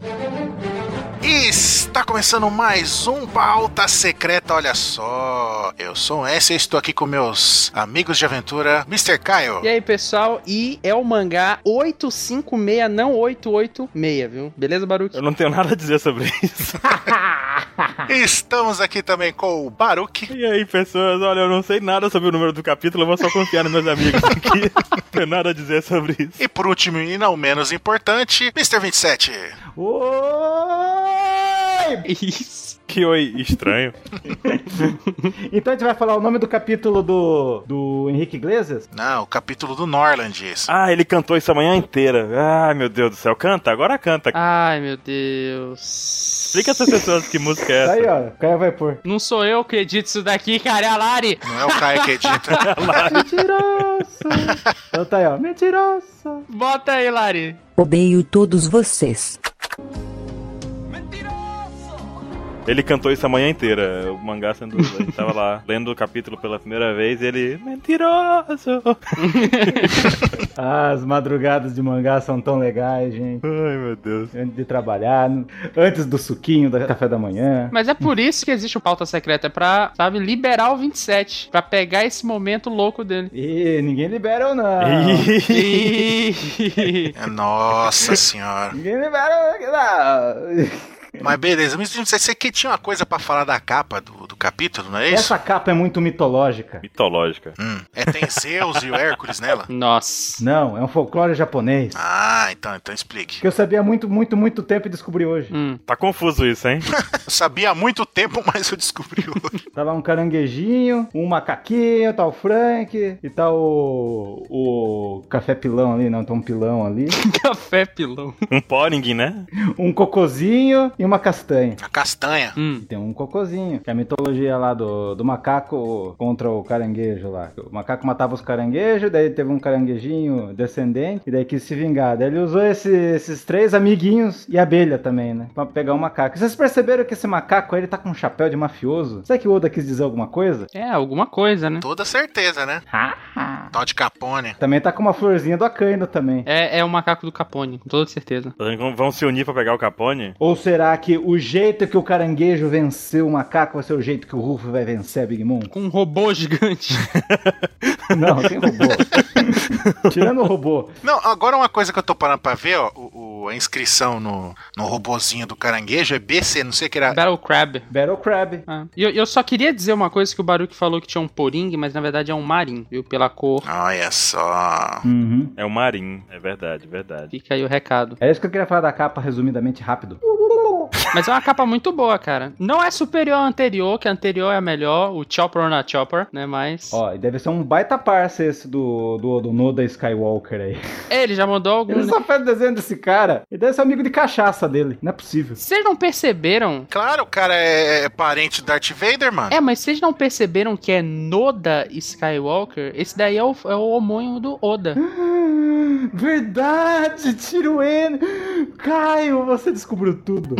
Thank you. Está começando mais um Pauta Secreta, olha só. Eu sou o S e estou aqui com meus amigos de aventura, Mr. Kyle. E aí, pessoal, e é o mangá 856, não 886, viu? Beleza, Baruch? Eu não tenho nada a dizer sobre isso. Estamos aqui também com o Baruch. E aí, pessoas, olha, eu não sei nada sobre o número do capítulo, eu vou só confiar nos meus amigos aqui. não tenho nada a dizer sobre isso. E por último, e não menos importante, Mr. 27. Isso. Que oi estranho. Então a gente vai falar o nome do capítulo do, do Henrique Iglesias? Não, o capítulo do Norland, isso. Ah, ele cantou isso a manhã inteira. Ai, meu Deus do céu. Canta, agora canta. Ai, meu Deus. Explica essas pessoas que música é Tá aí, essa. ó. O Caio vai pôr. Não sou eu que edito isso daqui, cara, é a Lari. Não é o Caio que edita. Mentiroso! então tá aí, ó. Mentiroso! Bota aí, Lari. Odeio todos vocês. Ele cantou isso a manhã inteira. O mangá sendo. Ele tava lá lendo o capítulo pela primeira vez e ele. Mentiroso! Ah, as madrugadas de mangá são tão legais, gente. Ai, meu Deus. Antes de trabalhar, antes do suquinho do café da manhã. Mas é por isso que existe o pauta secreta, é pra, sabe, liberar o 27, pra pegar esse momento louco dele. E ninguém libera ou não. Ih. Nossa senhora. Ninguém libera ou não. Mas beleza. 27, você que tinha uma coisa pra falar da capa do, do capítulo, não é isso? Essa capa é muito mitológica. Mitológica. Hum, é tem Zeus e o Hércules nela? Nossa. Não, é um folclore japonês. Ah, então, então explique. Que eu sabia há muito, muito, muito tempo e descobri hoje. Hum. Tá confuso isso, hein? Eu sabia há muito tempo, mas eu descobri hoje. Tá lá um caranguejinho, um macaquinho, tá o Frank, e tá o. o café pilão ali, não, tá um pilão ali. Café pilão. Um Poring, né? Um cocozinho e uma castanha. A castanha. Hum. Tem um cocozinho, que é a mitologia lá do, do macaco contra o caranguejo lá. O macaco matava os caranguejos, daí teve um caranguejinho descendente, e daí quis se vingar. Daí ele usou esse- esses três amiguinhos e a abelha também, né? Pra pegar o macaco. Vocês perceberam que esse macaco aí, ele tá com um chapéu de mafioso? Será que o Oda quis dizer alguma coisa? É, alguma coisa, né? Toda certeza, né? Tal de Capone. Também tá com uma florzinha do Akaino também. É, é o macaco do Capone, com toda certeza. Vão se unir pra pegar o Capone? Ou será que o jeito que o caranguejo venceu o macaco vai ser o jeito que o Rufo vai vencer a Big Mom? Com um robô gigante. Não, tem robô. Tirando o robô. Não, agora uma coisa que eu tô parando pra ver, ó, o, o- a inscrição no, no robozinho do caranguejo é BC, não sei o que era. Battle Crab. Battle Crab. Ah. E eu, eu só queria dizer uma coisa que o Baruch falou que tinha um poring, mas na verdade é um marim, viu? Pela cor. Olha só. Uhum. É o Marim, é verdade, verdade. Fica aí o recado. É isso que eu queria falar da capa, resumidamente rápido. Mas é uma capa muito boa, cara. Não é superior à anterior, que a anterior é a melhor, o Chopper na Chopper, né? Mas. Ó, e deve ser um baita parça esse do, do, do Noda Skywalker aí. É, ele já mandou algum. Ele né? só faz desenho desse cara. E deve ser amigo de cachaça dele. Não é possível. Vocês não perceberam? Claro, o cara é, é parente do Darth Vader, mano. É, mas vocês não perceberam que é Noda Skywalker? Esse daí é o, é o homônimo do Oda. Verdade, tiro N. Caio, você descobriu tudo.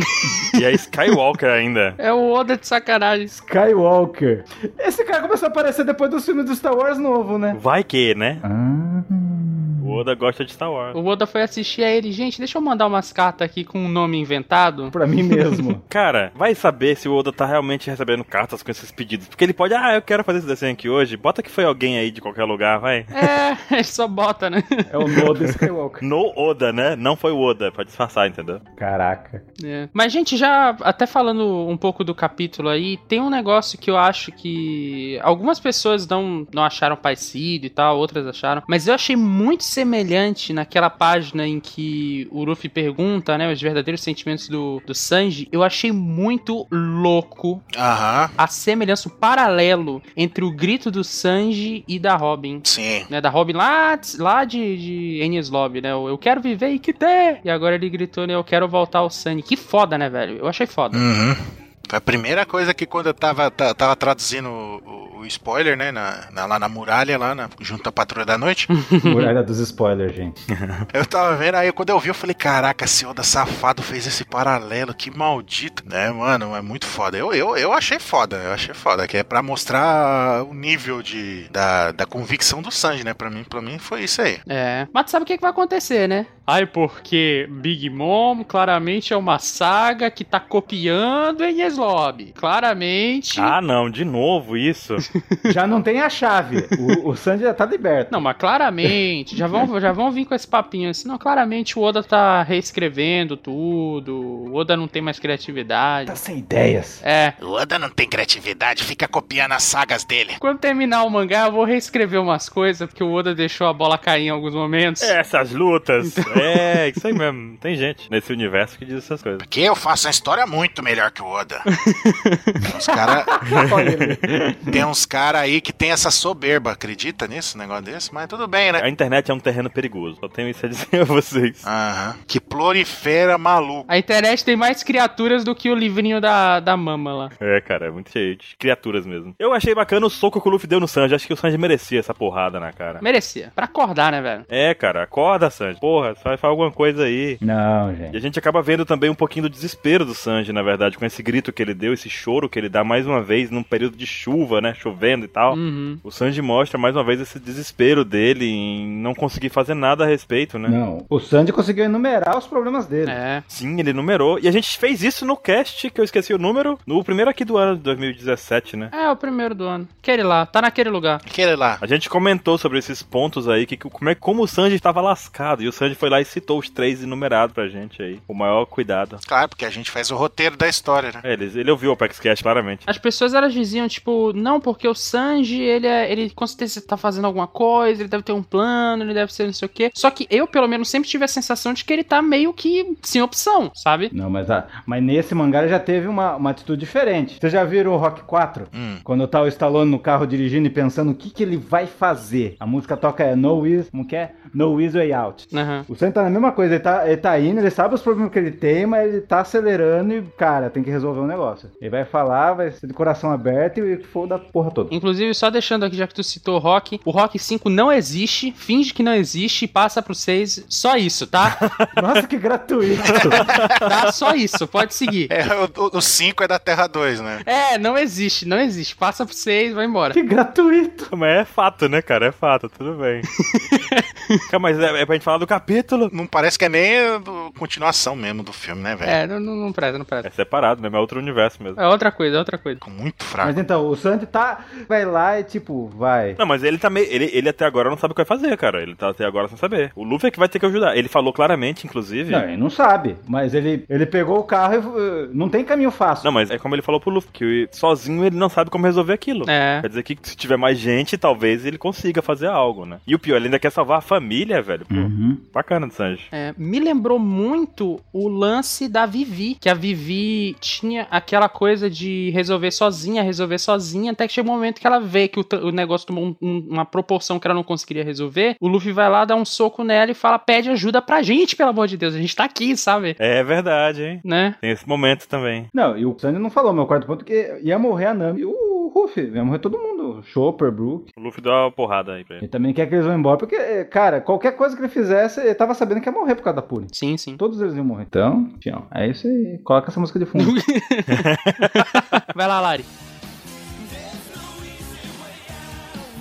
E é Skywalker ainda. É o Oda de sacanagem. Skywalker. Esse cara começou a aparecer depois do filme do Star Wars novo, né? Vai que, né? Ah. O Oda gosta de Star Wars. O Oda foi assistir a ele. Gente, deixa eu mandar umas cartas aqui com um nome inventado. Pra mim mesmo. Cara, vai saber se o Oda tá realmente recebendo cartas com esses pedidos. Porque ele pode, ah, eu quero fazer esse desenho aqui hoje. Bota que foi alguém aí de qualquer lugar, vai. É, ele só bota, né? É o Noda Skywalker. No Oda, né? Não foi o Oda, pra disfarçar, entendeu? Caraca. É. Mas, gente, já até falando um pouco do capítulo aí, tem um negócio que eu acho que algumas pessoas não, não acharam parecido e tal, outras acharam, mas eu achei muito semelhante naquela página em que o Luffy pergunta, né, os verdadeiros sentimentos do, do Sanji. Eu achei muito louco Aham, a semelhança, o paralelo entre o grito do Sanji e da Robin. sim. Né, da Robin lá, lá de, de Enies Lobby, né? o Eu quero viver e que ter! E agora ele gritou, né? Eu quero voltar ao Sunny. Que foda, né, velho? Eu achei foda. Uhum. Foi a primeira coisa que quando eu tava, ta- tava traduzindo o, o- spoiler, né? Na, na- lá na muralha, lá na- junto à patrulha da noite. Muralha dos spoilers, gente. eu tava vendo, aí quando eu vi, eu falei, caraca, esse Oda safado fez esse paralelo, que maldito, né, mano? É muito foda. Eu, eu, eu achei foda, eu achei foda, que é pra mostrar o nível de, da, da convicção do Sanji, né? Pra mim, pra mim foi isso aí. É. Mas tu sabe o que, que vai acontecer, né? Ai, porque Big Mom claramente é uma saga que tá copiando Enies Lobby. Claramente. Ah, não, de novo isso. Já não tem a chave. O, o Sanji já tá liberto. Não, mas claramente, já vão, já vão vir com esse papinho assim. Não, claramente o Oda tá reescrevendo tudo. O Oda não tem mais criatividade. Tá sem ideias. É. O Oda não tem criatividade, fica copiando as sagas dele. Quando terminar o mangá, eu vou reescrever umas coisas, porque o Oda deixou a bola cair em alguns momentos. É, Essas lutas. É, isso aí mesmo. Tem gente nesse universo que diz essas coisas. Porque eu faço uma história muito melhor que o Oda. Tem uns cara, tem uns cara aí que tem essa soberba, acredita nisso, um negócio desse? Mas tudo bem, né? A internet é um terreno perigoso. Só tenho isso a dizer a vocês. Aham. Que prolifera maluco. A internet tem mais criaturas do que o livrinho da, da mama lá. É, cara, é muito cheio de criaturas mesmo. Eu achei bacana o soco que o Luffy deu no Sanji. Acho que o Sanji merecia essa porrada na cara. Merecia. Pra acordar, né, velho? É, cara, acorda, Sanji. Porra, só faz alguma coisa aí. Não, E gente. a gente acaba vendo também um pouquinho do desespero do Sanji, na verdade, com esse grito que ele deu, esse choro que ele dá mais uma vez num período de chuva, né? Chovendo e tal. Uhum. O Sanji mostra mais uma vez esse desespero dele em não conseguir fazer nada a respeito, né? Não. O Sanji conseguiu enumerar os problemas dele. É. Sim, ele numerou. E a gente fez isso no cast, que eu esqueci o número, no primeiro aqui do ano de 2017, né? É o primeiro do ano. Aquele lá, tá naquele lugar. Aquele lá. A gente comentou sobre esses pontos aí, que, como, é, como o Sanji estava lascado. E o Sanji foi lá e citou os três enumerados pra gente aí. Com o maior cuidado. Claro, porque a gente faz o roteiro da história, né? É, ele, ele ouviu o Apex Cash claramente. As pessoas elas diziam, tipo, não, porque o Sanji, ele é, ele com certeza tá fazendo alguma coisa, ele deve ter um plano, ele deve ser não sei o quê. Só que eu, pelo menos, sempre tive a sensação de que ele tá meio que sem opção, sabe? Não, mas, a, mas nesse mangá ele já teve uma, uma atitude diferente. Vocês já viram o Rock 4? Hum. Quando tá o Stallone no carro dirigindo e pensando o que, que ele vai fazer. A música toca é No Easy, como que é? No Easy Way Out. Aham. O Sanji tá na mesma coisa, ele tá, ele tá indo, ele sabe os problemas que ele tem, mas ele tá acelerando e, cara, tem que resolver um negócio. Ele vai falar, vai ser de coração aberto e foda a porra toda. Inclusive, só deixando aqui, já que tu citou o Rock, o Rock 5 não existe, finge que não existe e passa pro 6. Só isso, tá? Nossa, que gratuito. tá? Só isso, pode seguir. É, o 5 é da Terra 2, né? É, não existe, não existe. Passa pro 6, vai embora. que gratuito. Mas é fato, né, cara? É fato, tudo bem. Cara, mas é, é pra gente falar do capítulo. Não parece que é nem continuação mesmo do filme, né, velho? É, não, não, não presta, não presta. É separado, né? É outro universo mesmo. É outra coisa, é outra coisa. Ficou muito fraco. Mas então, o Sanji tá. Vai lá e tipo, vai. Não, mas ele também. Ele, ele até agora não sabe o que vai fazer, cara. Ele tá até agora sem saber. O Luffy é que vai ter que ajudar. Ele falou claramente, inclusive. Não, ele não sabe. Mas ele, ele pegou o carro e. uh, Não tem caminho fácil. Não, mas é como ele falou pro Luffy, que sozinho ele não sabe como resolver aquilo. É. Quer dizer que se tiver mais gente, talvez ele consiga fazer algo, né? E o pior, ele ainda quer salvar a família, velho. Pô, Uhum. bacana do Sanji. É, me lembrou muito o lance da Vivi, que a Vivi tinha aquela coisa de resolver sozinha, resolver sozinha, até que chega um momento que ela vê que o, o negócio tomou um- um- uma proporção que ela não conseguiria resolver. O Luffy vai lá, dá um soco nela e fala: pede ajuda pra gente, pelo amor de Deus, a gente tá aqui, sabe? É verdade, hein? Né? Tem esse momento também. Não, e o Sanji não falou, meu quarto ponto, que ia morrer a Nami e o Ruffy. Ia morrer todo mundo. Chopper, Brook. O Luffy dá uma porrada aí pra ele. Ele também quer que eles vão embora, porque, cara, qualquer coisa que ele fizesse, ele tava sabendo que ia morrer por causa da Puri. Sim, sim. Todos eles iam morrer. Então, fião, é isso aí. Coloca essa música de fundo. Vai lá, Lari.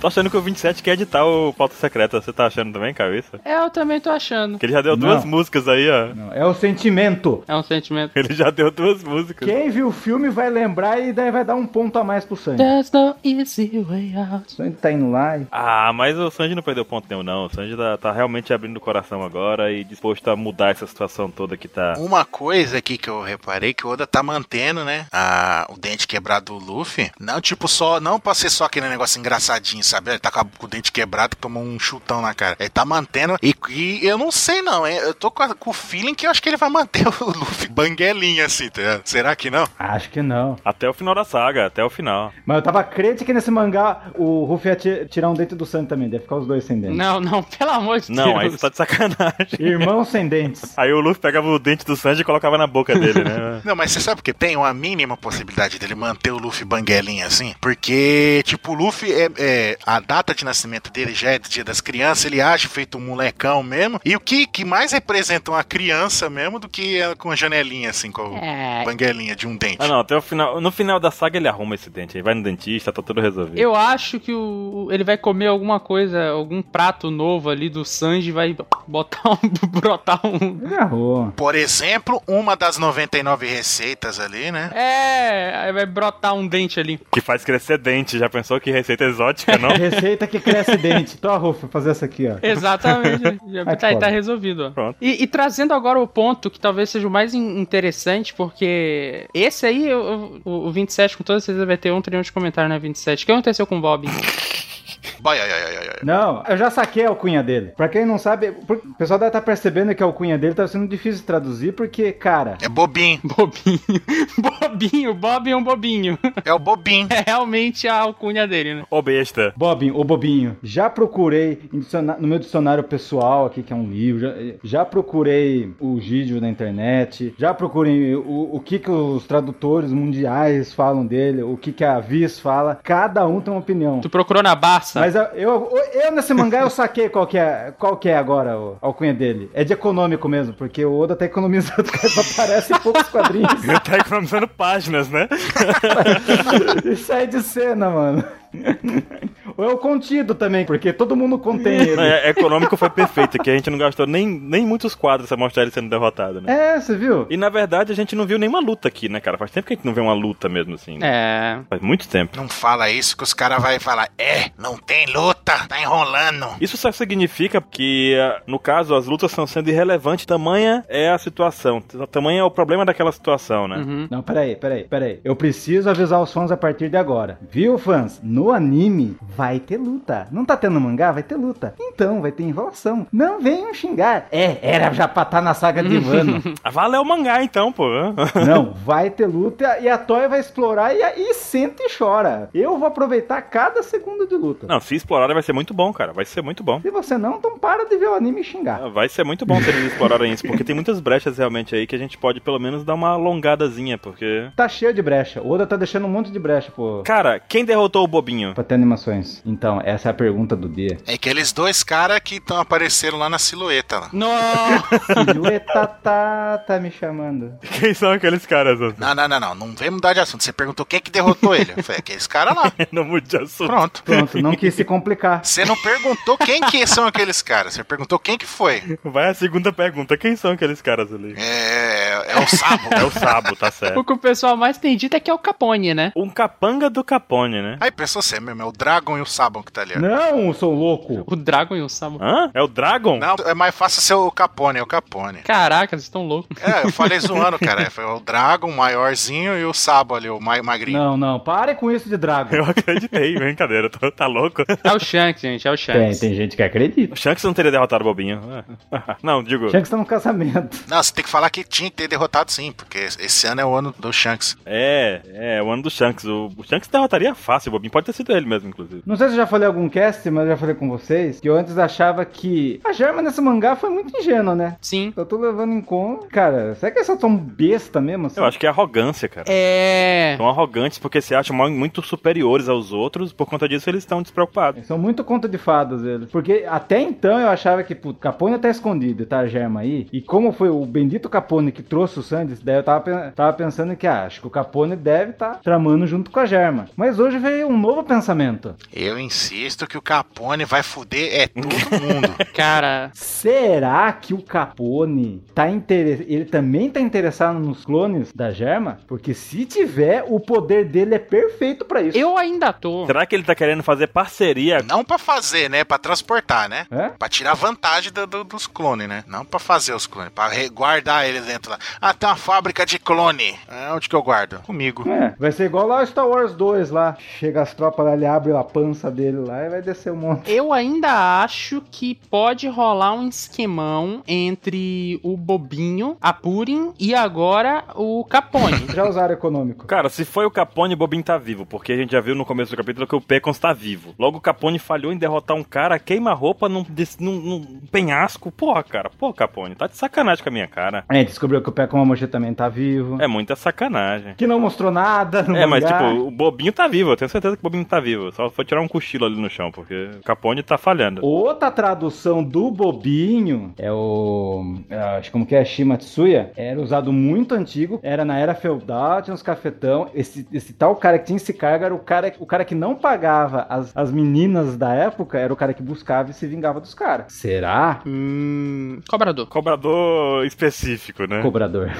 Tô achando que o 27 quer editar o Pauta Secreta. Você tá achando também, cabeça? É, eu também tô achando. Que ele já deu Não. duas músicas aí, ó. Não, é o sentimento. É um sentimento. Ele já deu duas músicas. Quem viu o filme vai lembrar e daí vai dar um ponto a mais pro Sanji. There's no easy way out. O Sanji tá indo lá e... Ah, mas o Sanji não perdeu ponto nenhum, não. O Sanji tá, tá realmente abrindo o coração agora e disposto a mudar essa situação toda que tá. Uma coisa aqui que eu reparei que o Oda tá mantendo, né? A, o dente quebrado do Luffy. Não, tipo, só. Não pra ser só aquele negócio engraçadinho, sabe? Ele tá com, o dente quebrado que tomou um chutão na cara. Ele tá mantendo. E, e eu não sei, não, hein? Eu tô com, a- com o feeling que eu acho que ele vai manter o Luffy banguelinho assim, tá ligado? Será que não? Acho que não. Até o final da saga, até o final. Mas eu tava crente que nesse mangá o Ruffy ia ti- tirar um dente do Sanji também. Deve ficar os dois sem dente. Não, não, pelo amor de Deus. Não, aí você tá de sacanagem. Irmãos sem dentes. Aí o Luffy pegava o dente do Sanji e colocava na boca dele, né? Não, mas você sabe que tem uma mínima possibilidade dele manter o Luffy banguelinho assim? Porque, tipo, o Luffy é, é- a data de nascimento dele já é do dia das crianças, ele age feito um molecão mesmo. E o que, que mais representa uma criança mesmo do que ela com a janelinha, assim, com a É. banguelinha de um dente. Ah, não, até o final. No final da saga ele arruma esse dente aí. Vai no dentista, tá tudo resolvido. Eu acho que o, ele vai comer alguma coisa, algum prato novo ali do Sanji e vai botar um, brotar um. Ele errou. Por exemplo, uma das 99 receitas ali, né? É, aí vai brotar um dente ali. Que faz crescer dente. Já pensou que receita exótica, não? Receita que cresce dente. Tô, Rufo, fazer essa aqui, ó. Exatamente. Já Ai, tá, tá resolvido. ó. Pronto. E, e trazendo agora o ponto que talvez seja o mais in- interessante, porque esse aí, eu- o, o 27, com toda certeza vai ter um trilhão de comentário, né? 27. O que aconteceu com o Bob? Boy, ai, ai, ai, ai. Não, eu já saquei a alcunha dele. Pra quem não sabe, o pessoal deve estar percebendo que a alcunha dele tá sendo difícil de traduzir, porque, cara, É bobinho. Bobinho. Bobinho, Bob é um bobinho. É o bobinho. É realmente a alcunha dele, né? Ô besta. Bobinho, ô Bobinho, já procurei no meu dicionário pessoal aqui, que é um livro, já, já procurei o vídeo na internet, já procurei o, o que, que os tradutores mundiais falam dele, o que, que a Viz fala, cada um tem uma opinião. Tu procurou na Barça? Mas eu, eu, eu nesse mangá eu saquei qual que é, qual que é agora o- a alcunha dele. É de econômico mesmo, porque o Oda tá economizando, aparece em poucos quadrinhos. Tá economizando páginas, né? Isso aí de cena, mano. Ou é o contido também, porque todo mundo contém ele. É, econômico foi perfeito, que a gente não gastou nem, nem muitos quadros pra mostrar ele sendo derrotado, né? É, você viu? E na verdade a gente não viu nenhuma luta aqui, né, cara? Faz tempo que a gente não vê uma luta mesmo assim. né? É. Faz muito tempo. Não fala isso que os caras vão falar. É, não tem luta, tá enrolando. Isso só significa que, ah, no caso, as lutas estão sendo irrelevantes, tamanha é a situação, tamanha é o problema daquela situação, né? Uhum. Não, peraí, peraí, peraí. Eu preciso avisar os fãs a partir de agora. Viu, fãs? No anime vai ter luta. Não tá tendo mangá? Vai ter luta. Então, vai ter enrolação. Não venham xingar. É, era já pra estar na saga de Wano. Valeu o mangá então, pô. Não, vai ter luta e a Toy vai explorar e, e senta e chora. Eu vou aproveitar cada segundo de luta. Não, se explorarem vai ser muito bom, cara. Vai ser muito bom. Se você não, então para de ver o anime e xingar. Vai ser muito bom se eles explorarem isso, porque tem muitas brechas realmente aí que a gente pode pelo menos dar uma alongadazinha, porque. Tá cheio de brecha. O Oda tá deixando um monte de brecha, pô. Cara, quem derrotou o bobinho? Pra ter animações. Então, essa é a pergunta do dia. É aqueles dois caras que estão apareceram lá na silhueta. Lá. Nossa! Silhueta tá, tá me chamando. Quem são aqueles caras? Anderson? Não, não, não, não. Não vem mudar de assunto. Você perguntou quem que derrotou ele. Eu falei, aqueles caras lá. Não mude de assunto. Pronto. Pronto, não quis se complicar. Você não perguntou quem que são aqueles caras. Você perguntou quem que foi. Vai a segunda pergunta. Quem são aqueles caras ali? É, é o Sabo. É o Sabo, tá o certo. que o pessoal mais tem dito é que é o Capone, né? Um capanga do Capone, né? Aí pensou você mesmo, é o Dragon e o Sabon que tá ali. Não, sou louco. O Dragon e o Samu. Hã? É o Dragon? Não, é mais fácil ser o Capone, é o Capone. Caraca, vocês estão loucos. É, eu falei zoando, cara. Foi o Dragon, o maiorzinho, e o Sabo ali, o mai- magrinho. Não, não, pare com isso de Dragon. Eu acreditei, brincadeira. Tô- Tá louco? É o Shanks, gente, é o Tem, Shanks. tem gente que acredita. O Shanks não teria derrotado o Bobinho. É. Não, digo. Shanks tá no casamento. Não, você tem que falar que tinha que ter derrotado sim, porque esse ano é o ano do Shanks. É, é, o ano do Shanks. O, o Shanks derrotaria fácil, o Bobinho pode ter sido ele mesmo, inclusive. Não sei se eu já falei algum cast, mas eu já falei com vocês que eu antes achava que a Germa nesse mangá foi muito ingênua, né? Sim. Eu tô levando em conta. Cara, será que eles são tão besta mesmo assim? Eu acho que é arrogância, cara. É. São arrogantes porque se acham muito superiores aos outros, por conta disso eles estão despreocupados. Eles São muito conta de fadas eles. Porque até então eu achava que, putz, Capone tá escondido, tá a Germa aí. E como foi o bendito Capone que trouxe o Sandy, daí eu tava, tava pensando que, ah, acho que o Capone deve tá tramando junto com a Germa. Mas hoje veio um novo pensamento. Eu insisto que o Capone vai fuder é todo mundo. Cara, Será que o Capone tá interessado? Ele também tá interessado nos clones da Germa? Porque se tiver, o poder dele é perfeito pra isso. eu ainda tô. Será que ele tá querendo fazer parceria? Não pra fazer, né? Pra transportar, né? É? Pra tirar vantagem do- do- dos clones, né? Não pra fazer os clones, pra re- guardar eles dentro lá. Ah, tem uma fábrica de clone. É, onde que eu guardo? Comigo. É, vai ser igual lá o Star Wars 2 lá. Chega as tropas lá, ele abre a dele lá e vai descer um monte. Eu ainda acho que pode rolar um esquemão entre o Bobinho, a Purin e agora o Capone. Já usaram econômico. Cara, se foi o Capone, o Bobinho tá vivo, porque a gente já viu no começo do capítulo que o Pecons tá vivo. Logo o Capone falhou em derrotar um cara, queima-roupa num, num- num penhasco. Porra, cara, pô, Capone, tá de sacanagem com a minha cara. É, descobriu que o Pé com a mochila também tá vivo. É muita sacanagem. Que não mostrou nada no É, mas tipo, o Bobinho tá vivo, eu tenho certeza que o Bobinho tá vivo. Só foi tirar tirar um cochilo ali no chão, porque o Capone tá falhando. Outra tradução do bobinho é o. é, Acho como que é Shimatsuya. Era usado muito antigo. Era na era feudal, tinha uns cafetão. Esse, esse tal cara que tinha esse cargo era o cara, o cara que não pagava as, as meninas da época, era o cara que buscava e se vingava dos caras. Será? Hum. Cobrador. Cobrador específico, né? Cobrador.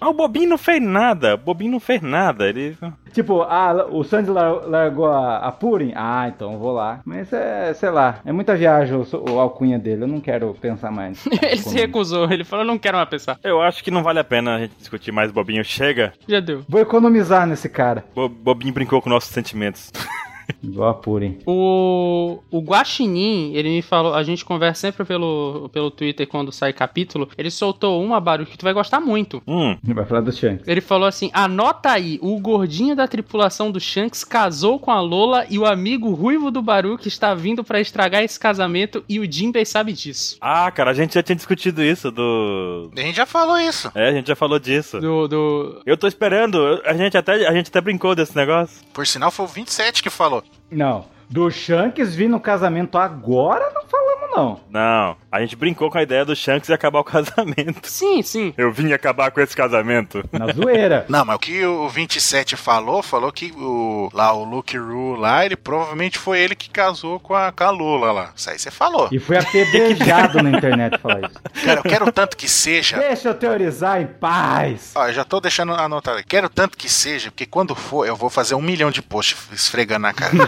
Ah, o Bobinho não fez nada. O Bobinho não fez nada. Ele. Tipo, ah, o Sandy lar- largou a, a Purim? Ah, então eu vou lá. Mas é, sei lá, é muita viagem o, o alcunha dele, eu não quero pensar mais. Ele se recusou, ele falou, não quero mais pensar. Eu acho que não vale a pena a gente discutir mais Bobinho. Chega. Já deu. Vou economizar nesse cara. Bo- Bobinho brincou com nossos sentimentos. Igual a Purim. O, o Guaxinim, ele me falou, a gente conversa sempre pelo, pelo Twitter quando sai capítulo, ele soltou uma, Baru, que tu vai gostar muito. Hum, Vai falar do Shanks. Ele falou assim, anota aí, o gordinho da tripulação do Shanks casou com a Lola e o amigo ruivo do Baruch está vindo pra estragar esse casamento e o Jinbei sabe disso. Ah, cara, a gente já tinha discutido isso do. A gente já falou isso. É, a gente já falou disso. Do, do... Eu tô esperando. A gente até, a gente até brincou desse negócio. Por sinal, foi o 27 que falou. Não. Do Shanks vir no casamento agora, não falamos não. Não, a gente brincou com a ideia do Shanks e acabar o casamento. Sim, sim. Eu vim acabar com esse casamento. Na zoeira. Não, mas o que o 27 falou, falou que o, lá o Luke Rue lá, ele provavelmente foi ele que casou com a, com a Lula lá. Isso aí você falou. E foi apedrejado na internet falar isso. Cara, eu quero tanto que seja. Deixa eu teorizar em paz. Ó, eu já tô deixando anotado. Quero tanto que seja, porque quando for, eu vou fazer um milhão de posts esfregando na cara.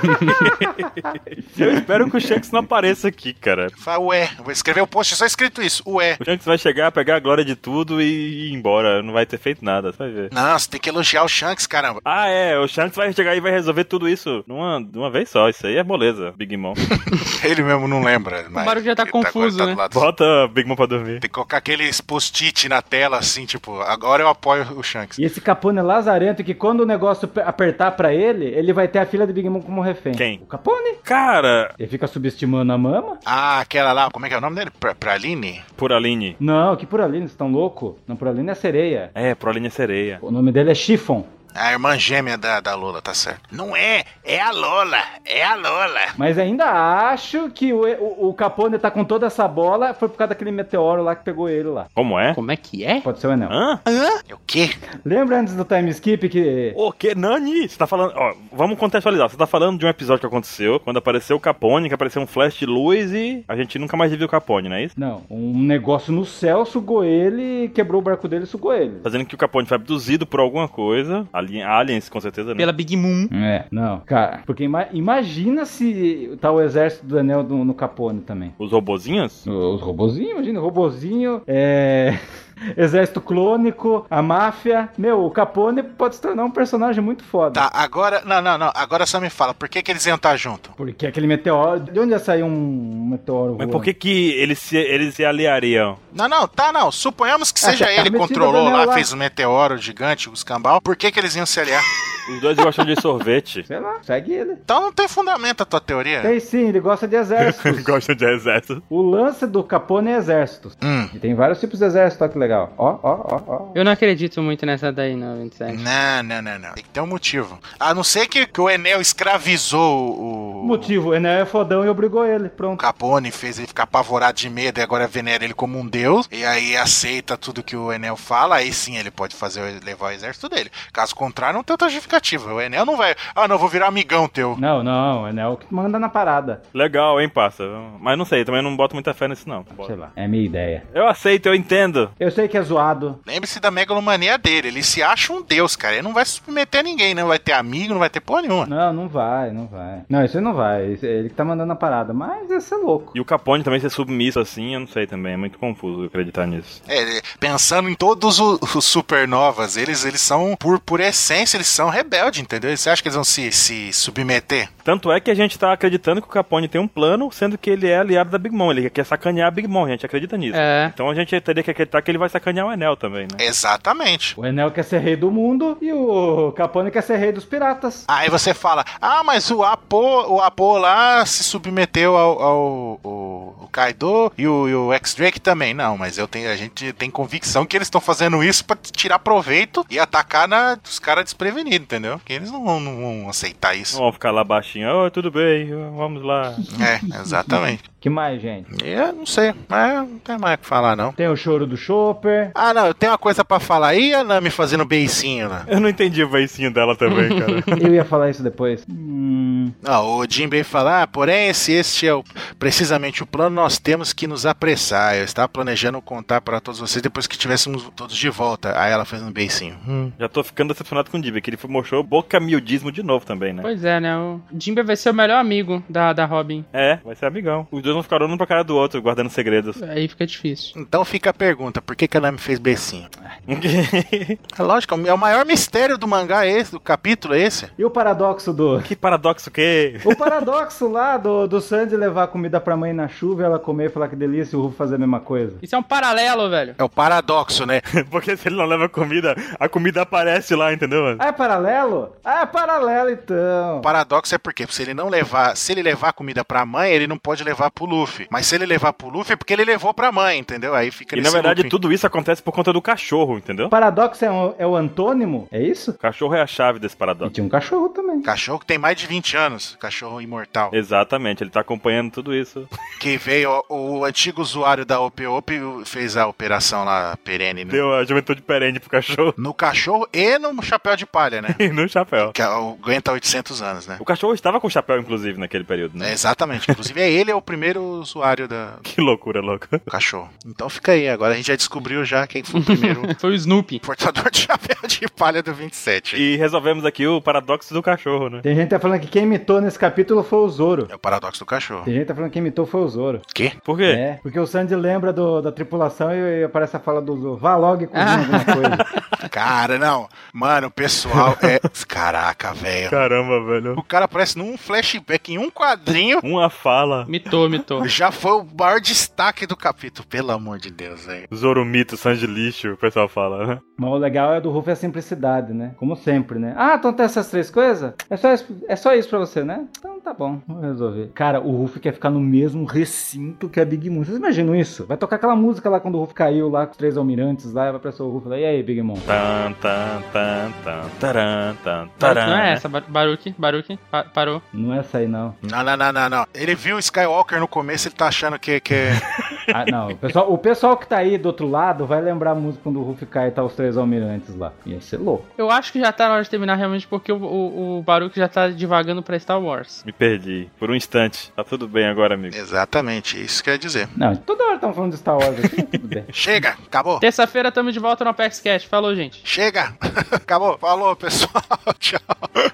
Eu espero que o Shanks não apareça aqui, cara. Fala, ué, vou escrever o post só escrito isso, ué. O Shanks vai chegar, pegar a glória de tudo e ir embora. Não vai ter feito nada, você vai ver. Não, você tem que elogiar o Shanks, caramba. Ah, é, o Shanks vai chegar e vai resolver tudo isso numa, de uma vez só. Isso aí é moleza, Big Mom. Ele mesmo não lembra. mas Baruch já tá ele confuso, agora né? do lado. Bota Big Mom pra dormir. Tem que colocar aqueles post-it na tela, assim, tipo, agora eu apoio o Shanks. E esse Capone é lazarento que quando o negócio pe- apertar pra ele, ele vai ter a filha de Big Mom como refém. Quem? O Capone. Cara, Ele fica subestimando a mama? Ah, aquela lá, como é que é o nome dele? Pra, Praline? por Aline. Não, que Puraline, vocês estão loucos? Não, Puraline é sereia. É, por Aline é sereia. O nome dele é Chiffon. A irmã gêmea da, da Lola, tá certo. Não é, é a Lola, é a Lola. Mas ainda acho que o, o, o Capone tá com toda essa bola foi por causa daquele meteoro lá que pegou ele lá. Como é? Como é que é? Pode ser o Enel. Hã? É o quê? Lembra antes do time skip que. O que? Nani? Você tá falando. Ó, vamos contextualizar. Você tá falando de um episódio que aconteceu quando apareceu o Capone, que apareceu um flash de luz e a gente nunca mais viu o Capone, não é isso? Não, um negócio no céu sugou ele, quebrou o barco dele e sugou ele. Dizendo que o Capone foi abduzido por alguma coisa. Ali, aliens, com certeza, né? Pela Big Moon. É, não, cara, porque ima- imagina se tá o exército do Anel no, no Capone também. Os robozinhos? Os robozinhos, imagina, robozinho, é. Exército clônico, a máfia. Meu, o Capone pode se tornar um personagem muito foda. Tá, agora. Não, não, não. Agora só me fala, por que, que eles iam estar junto? Porque aquele meteoro. De onde ia sair um meteoro? Mas voando? por que que eles se, eles se aliariam? Não, não, tá, não. Suponhamos que Ah, seja tá ele que controlou lá, lá. fez o meteoro gigante, os cambal. Por que, que eles iam se aliar? Os dois gostam de sorvete. Sei lá, segue ele. Então não tem fundamento a tua teoria. Tem sim, ele gosta de exércitos. gostam de exército. o lance do Capone é exércitos. Hum. E tem vários tipos de exército, ó que legal. Ó, ó, ó, ó. Eu não acredito muito nessa daí, não, 27. Não, não, não, não. Tem que ter um motivo. A não ser que, que o Enel escravizou o. O motivo, o Enel é fodão e obrigou ele. O Pronto. Capone fez ele ficar apavorado de medo e agora venera ele como um deus. E aí aceita tudo que o Enel fala. Aí sim ele pode fazer levar o exército dele. Caso contrário, não tem outra justificativa. O Enel não vai. Ah, não, vou virar amigão teu. Não, não, o Enel que manda na parada. Legal, hein, parça? Mas não sei, também não boto muita fé nisso, não. Sei lá, é minha ideia. Eu aceito, eu entendo. Eu sei que é zoado. Lembre-se da megalomania dele. Ele se acha um deus, cara. Ele não vai se submeter a ninguém. Não vai ter amigo, não vai ter porra nenhuma. Não, não vai, não vai. Não, isso aí não vai. Isso é ele que tá mandando a parada. Mas ia ser louco. E o Capone também ser submisso assim, eu não sei também. É muito confuso acreditar nisso. É, pensando em todos o- os supernovas, eles, eles são, por, por essência, eles são rebeldes, entendeu? Você acha que eles vão se, se submeter? Tanto é que a gente tá acreditando que o Capone tem um plano, sendo que ele é aliado da Big Mom. Ele quer sacanear a Big Mom, a gente acredita nisso. É. Então a gente teria que acreditar que ele vai sacanear o Enel também, né? Exatamente. O Enel quer ser rei do mundo e o Capone quer ser rei dos piratas. Aí você fala, ah, mas o Apo, o Apo lá se submeteu ao, ao, ao- o Kaido e o, e o X-Drake também. Não, mas eu tenho, a gente tem convicção que eles estão fazendo isso pra tirar proveito e atacar na, os caras desprevenidos. Entendeu? Porque eles não vão, não vão aceitar Não isso. vão ficar lá baixinho. Oi, tudo bem, vamos lá. É, exatamente. Que mais, gente? Eu não sei, mas não tem mais o que falar, não. Tem o choro do Chopper. Ah, não, eu tenho uma coisa pra falar. E a Nami fazendo beicinho lá? Eu não entendi o beicinho dela também, cara. Eu ia falar isso depois. Hum, Não, o Jinbei fala, ah, porém, se este é o, precisamente o plano, nós temos que nos apressar. Eu estava planejando contar para todos vocês depois que tivéssemos todos de volta. Aí ela fez um beicinho. Hum. Já tô ficando decepcionado com o Dibby, que ele mostrou boca miudismo de novo também, né? Pois é, né? O Jimbe vai ser o melhor amigo da, da Robin. É, vai ser amigão. Os dois vão ficar olhando pra cara do outro, guardando segredos. Aí fica difícil. Então fica a pergunta, por que, que a Nami fez beicinho? É lógico, é o maior mistério do mangá esse, do capítulo é esse. E o paradoxo do. que paradoxo que O paradoxo lá do, do Sandy levar comida pra mãe na chuva e ela comer e falar que delícia e o Ruff fazer a mesma coisa. Isso é um paralelo, velho. É o paradoxo, né? Porque se ele não leva comida, a comida aparece lá, entendeu? mano? Ah, é paralelo? Ah, é paralelo então. O paradoxo é porque se ele não levar, se ele levar comida pra mãe, ele não pode levar pro Luffy. Mas se ele levar pro Luffy é porque ele levou pra mãe, entendeu? Aí fica E na verdade looping. tudo isso acontece por conta do cachorro, entendeu? Paradoxo é, o- é o antônimo? É isso? O cachorro é a chave desse E paradoxo. tinha um cachorro também. Cachorro que tem mais de 20 anos, cachorro imortal. Exatamente, ele tá acompanhando tudo isso. Que veio o, o antigo usuário da OP-OP fez a operação lá perene né? Deu a juventude perene pro cachorro no cachorro e no chapéu de palha, né? e no chapéu. que é o- aguenta 800 anos, né? O cachorro estava com chapéu, inclusive, naquele período, né? É, exatamente. Inclusive, é ele é o primeiro usuário da Que loucura, louco. do cachorro. Então fica aí. Agora a gente já descobriu já quem foi o primeiro Foi o Snoopy. portador de chapéu de palha do 27. E resolvemos aqui o paradoxo do cachorro, né? Tem gente que tá falando que quem imitou nesse capítulo foi o Zoro. É o paradoxo do cachorro. Tem gente que tá falando que quem imitou foi o Zoro. Quê? Por quê? É, porque o Sandy lembra do- da tripulação e, e aparece a fala do Zoro. Vá logo e cozinha alguma coisa. Cara, não. Mano, o pessoal é. Caraca, velho. Caramba, velho. O cara aparece num flashback em um quadrinho. Uma fala. Mitou, mitou. Já foi o maior destaque do capítulo, pelo amor de Deus, velho. Zoromito, sangue de lixo, o pessoal fala, né? Mas o legal é do Ruff é a simplicidade, né? Como sempre, né? Ah, então tem essas três coisas? É só, isso- é só isso pra você, né? Então tá bom, vou resolver. Cara, o Ruff quer ficar no mesmo recinto que a Big Mom. Vocês imaginam isso? Vai tocar aquela música lá quando o Ruff caiu lá com os três almirantes lá, vai aparecer o Ruff lá. E aí, Big Mom? Tan, tan, tan, tan, taran, tan, taran. não é essa, Bar- Baruque, Baruque, pa- parou. Não é essa aí, não. Não, não, não, não, não. Ele viu o Skywalker no começo, ele tá achando que, que é. Ah, não. O pessoal, o pessoal que tá aí do outro lado vai lembrar a música quando o Ruff cai e tá os três almirantes lá. Ia ser louco. Eu acho que já tá na hora de terminar realmente porque o, o, o Baruque já tá divagando pra Star Wars. Me perdi. Por um instante. Tá tudo bem agora, amigo. Exatamente, isso quer dizer. Não, toda hora estão falando de Star Wars aqui, tudo bem. Chega, acabou. Terça-feira tamo de volta no Apex Cash. Falou, gente. Chega, acabou. Falou, pessoal. Tchau.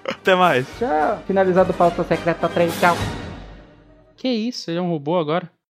Até mais. Tchau. Finalizado o pauta secreta 3, tchau. Que isso? Ele é um robô agora?